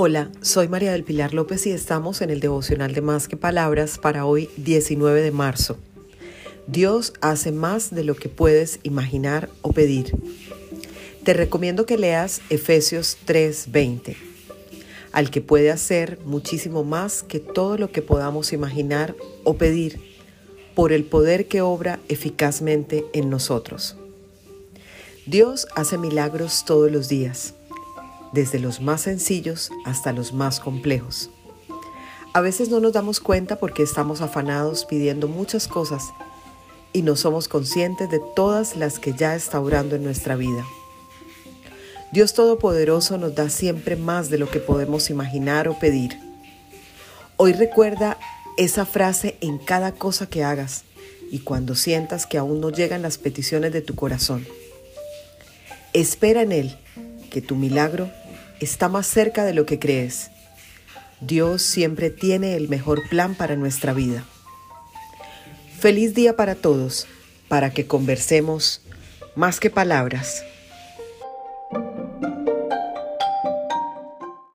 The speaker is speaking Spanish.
Hola, soy María del Pilar López y estamos en el devocional de Más que Palabras para hoy 19 de marzo. Dios hace más de lo que puedes imaginar o pedir. Te recomiendo que leas Efesios 3:20, al que puede hacer muchísimo más que todo lo que podamos imaginar o pedir, por el poder que obra eficazmente en nosotros. Dios hace milagros todos los días desde los más sencillos hasta los más complejos. A veces no nos damos cuenta porque estamos afanados pidiendo muchas cosas y no somos conscientes de todas las que ya está obrando en nuestra vida. Dios Todopoderoso nos da siempre más de lo que podemos imaginar o pedir. Hoy recuerda esa frase en cada cosa que hagas y cuando sientas que aún no llegan las peticiones de tu corazón. Espera en Él que tu milagro está más cerca de lo que crees. Dios siempre tiene el mejor plan para nuestra vida. Feliz día para todos, para que conversemos más que palabras.